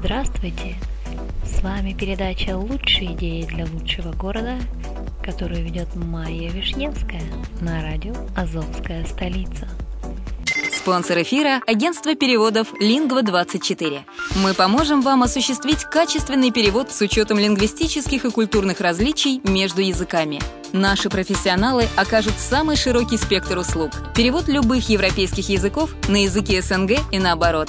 Здравствуйте! С вами передача «Лучшие идеи для лучшего города», которую ведет Майя Вишневская на радио «Азовская столица». Спонсор эфира – агентство переводов «Лингва24». Мы поможем вам осуществить качественный перевод с учетом лингвистических и культурных различий между языками. Наши профессионалы окажут самый широкий спектр услуг. Перевод любых европейских языков на языки СНГ и наоборот.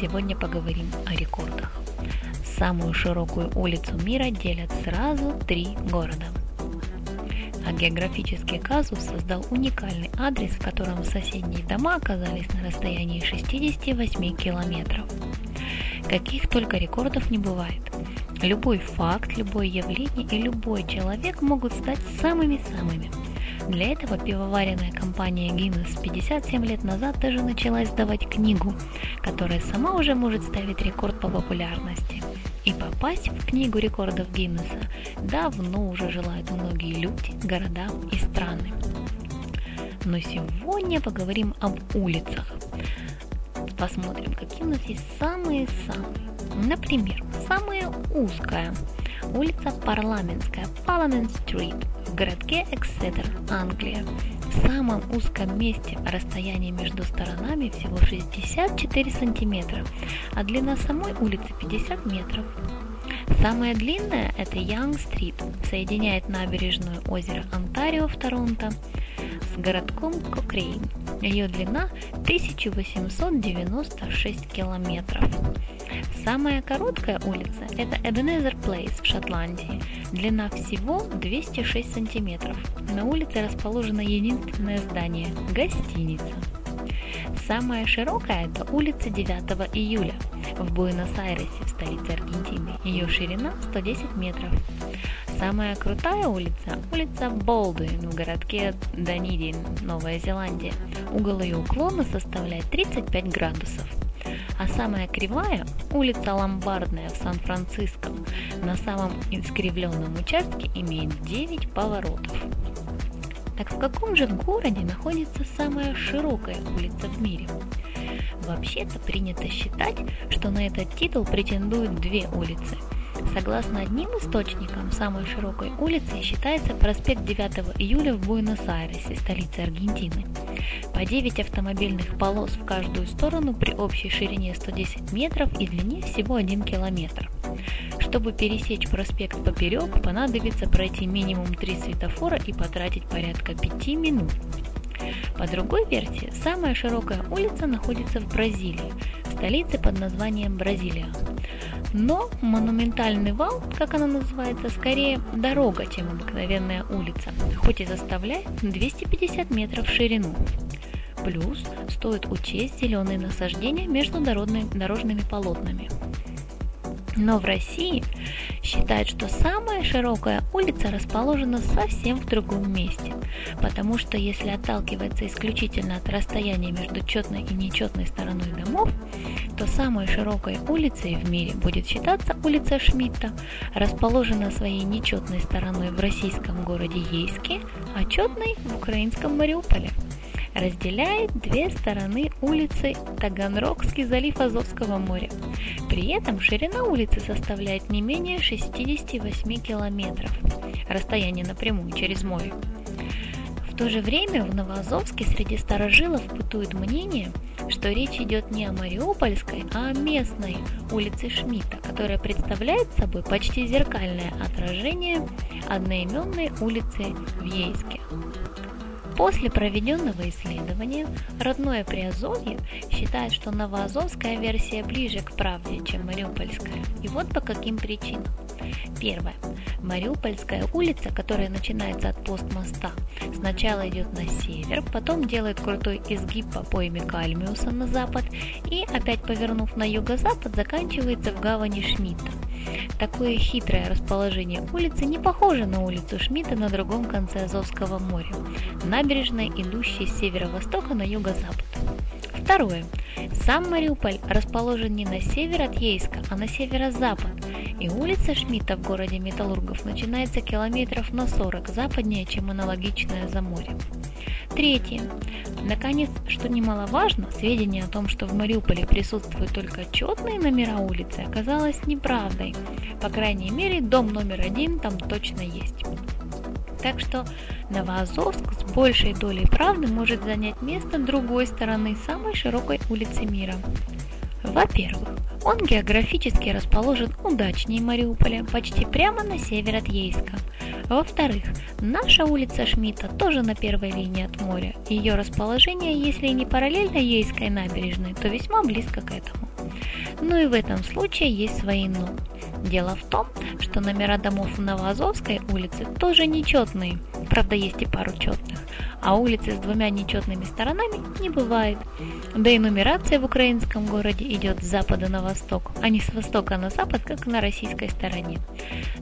Сегодня поговорим о рекордах. Самую широкую улицу мира делят сразу три города. А географический казус создал уникальный адрес, в котором соседние дома оказались на расстоянии 68 километров. Каких только рекордов не бывает. Любой факт, любое явление и любой человек могут стать самыми-самыми. Для этого пивоваренная компания Guinness 57 лет назад даже начала издавать книгу, которая сама уже может ставить рекорд по популярности. И попасть в книгу рекордов Гиннесса давно уже желают многие люди, города и страны. Но сегодня поговорим об улицах посмотрим, какие у нас есть самые-самые. Например, самая узкая улица Парламентская, Parliament Street, в городке Эксетер, Англия. В самом узком месте расстояние между сторонами всего 64 сантиметра, а длина самой улицы 50 метров. Самая длинная – это Янг Стрит, соединяет набережную озера Онтарио в Торонто с городком Кокрейн. Ее длина 1896 километров. Самая короткая улица – это Ebenezer Place в Шотландии. Длина всего 206 сантиметров. На улице расположено единственное здание – гостиница. Самая широкая – это улица 9 июля в Буэнос-Айресе, в столице Аргентины. Ее ширина 110 метров. Самая крутая улица – улица Болдуин в городке Данидин, Новая Зеландия. Угол ее уклона составляет 35 градусов. А самая кривая – улица Ломбардная в Сан-Франциско. На самом искривленном участке имеет 9 поворотов. Так в каком же городе находится самая широкая улица в мире? Вообще-то принято считать, что на этот титул претендуют две улицы – Согласно одним источникам, самой широкой улицей считается проспект 9 июля в Буэнос-Айресе, столице Аргентины. По 9 автомобильных полос в каждую сторону при общей ширине 110 метров и длине всего 1 километр. Чтобы пересечь проспект поперек, понадобится пройти минимум 3 светофора и потратить порядка 5 минут. По другой версии, самая широкая улица находится в Бразилии, столице под названием Бразилия. Но монументальный вал, как она называется, скорее дорога, чем обыкновенная улица, хоть и заставляет 250 метров в ширину. Плюс стоит учесть зеленые насаждения между дорожными полотнами. Но в России считают, что самая широкая улица расположена совсем в другом месте, потому что если отталкиваться исключительно от расстояния между четной и нечетной стороной домов, то самой широкой улицей в мире будет считаться улица Шмидта, расположена своей нечетной стороной в российском городе Ейске, а четной в украинском Мариуполе разделяет две стороны улицы Таганрогский залив Азовского моря. При этом ширина улицы составляет не менее 68 километров. Расстояние напрямую через море. В то же время в Новоазовске среди старожилов бытует мнение, что речь идет не о Мариупольской, а о местной улице Шмидта, которая представляет собой почти зеркальное отражение одноименной улицы в Ейске. После проведенного исследования родное Приазовье считает, что новоазовская версия ближе к правде, чем Мариупольская. И вот по каким причинам. Первое. Мариупольская улица, которая начинается от постмоста, сначала идет на север, потом делает крутой изгиб по пойме Кальмиуса на запад и, опять повернув на юго-запад, заканчивается в гавани Шмидта. Такое хитрое расположение улицы не похоже на улицу Шмидта на другом конце Азовского моря, набережной, идущей с северо-востока на юго-запад. Второе. Сам Мариуполь расположен не на север от Ейска, а на северо-запад, и улица Шмидта в городе Металлургов начинается километров на 40 западнее, чем аналогичная за морем. Третье. Наконец, что немаловажно, сведения о том, что в Мариуполе присутствуют только четные номера улицы, оказалось неправдой. По крайней мере, дом номер один там точно есть. Так что Новоазовск с большей долей правды может занять место другой стороны самой широкой улицы мира. Во-первых, он географически расположен удачнее Мариуполя, почти прямо на север от Ейска. Во-вторых, наша улица Шмидта тоже на первой линии от моря. Ее расположение, если не параллельно Ейской набережной, то весьма близко к этому. Ну и в этом случае есть свои «но». Дело в том, что номера домов в Новоазовской улице тоже нечетные, правда есть и пару четных, а улицы с двумя нечетными сторонами не бывает. Да и нумерация в украинском городе идет с запада на восток, а не с востока на запад, как на российской стороне.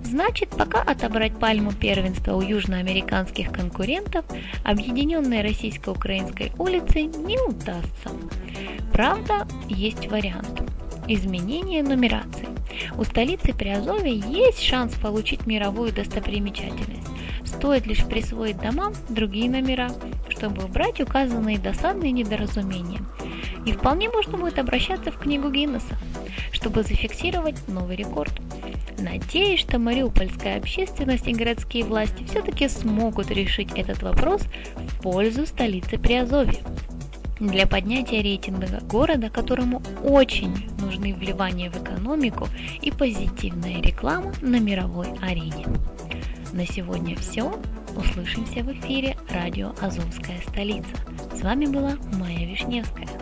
Значит, пока отобрать пальму первенства у южноамериканских конкурентов, объединенной российско-украинской улицы не удастся. Правда, есть вариант. Изменение нумерации. У столицы Приазовья есть шанс получить мировую достопримечательность. Стоит лишь присвоить домам другие номера, чтобы убрать указанные досадные недоразумения. И вполне можно будет обращаться в книгу Гиннесса, чтобы зафиксировать новый рекорд. Надеюсь, что мариупольская общественность и городские власти все-таки смогут решить этот вопрос в пользу столицы Приазовья для поднятия рейтинга города, которому очень нужны вливания в экономику и позитивная реклама на мировой арене. На сегодня все. Услышимся в эфире радио «Азовская столица». С вами была Майя Вишневская.